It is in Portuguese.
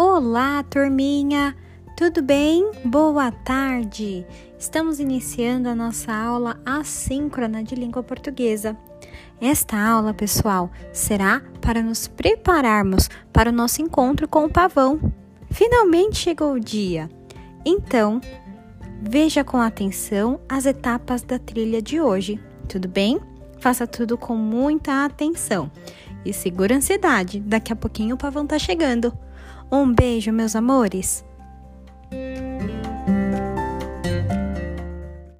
Olá, turminha! Tudo bem? Boa tarde! Estamos iniciando a nossa aula assíncrona de língua portuguesa. Esta aula, pessoal, será para nos prepararmos para o nosso encontro com o pavão. Finalmente chegou o dia! Então, veja com atenção as etapas da trilha de hoje, tudo bem? Faça tudo com muita atenção e segura a ansiedade, daqui a pouquinho o pavão tá chegando. Um beijo, meus amores!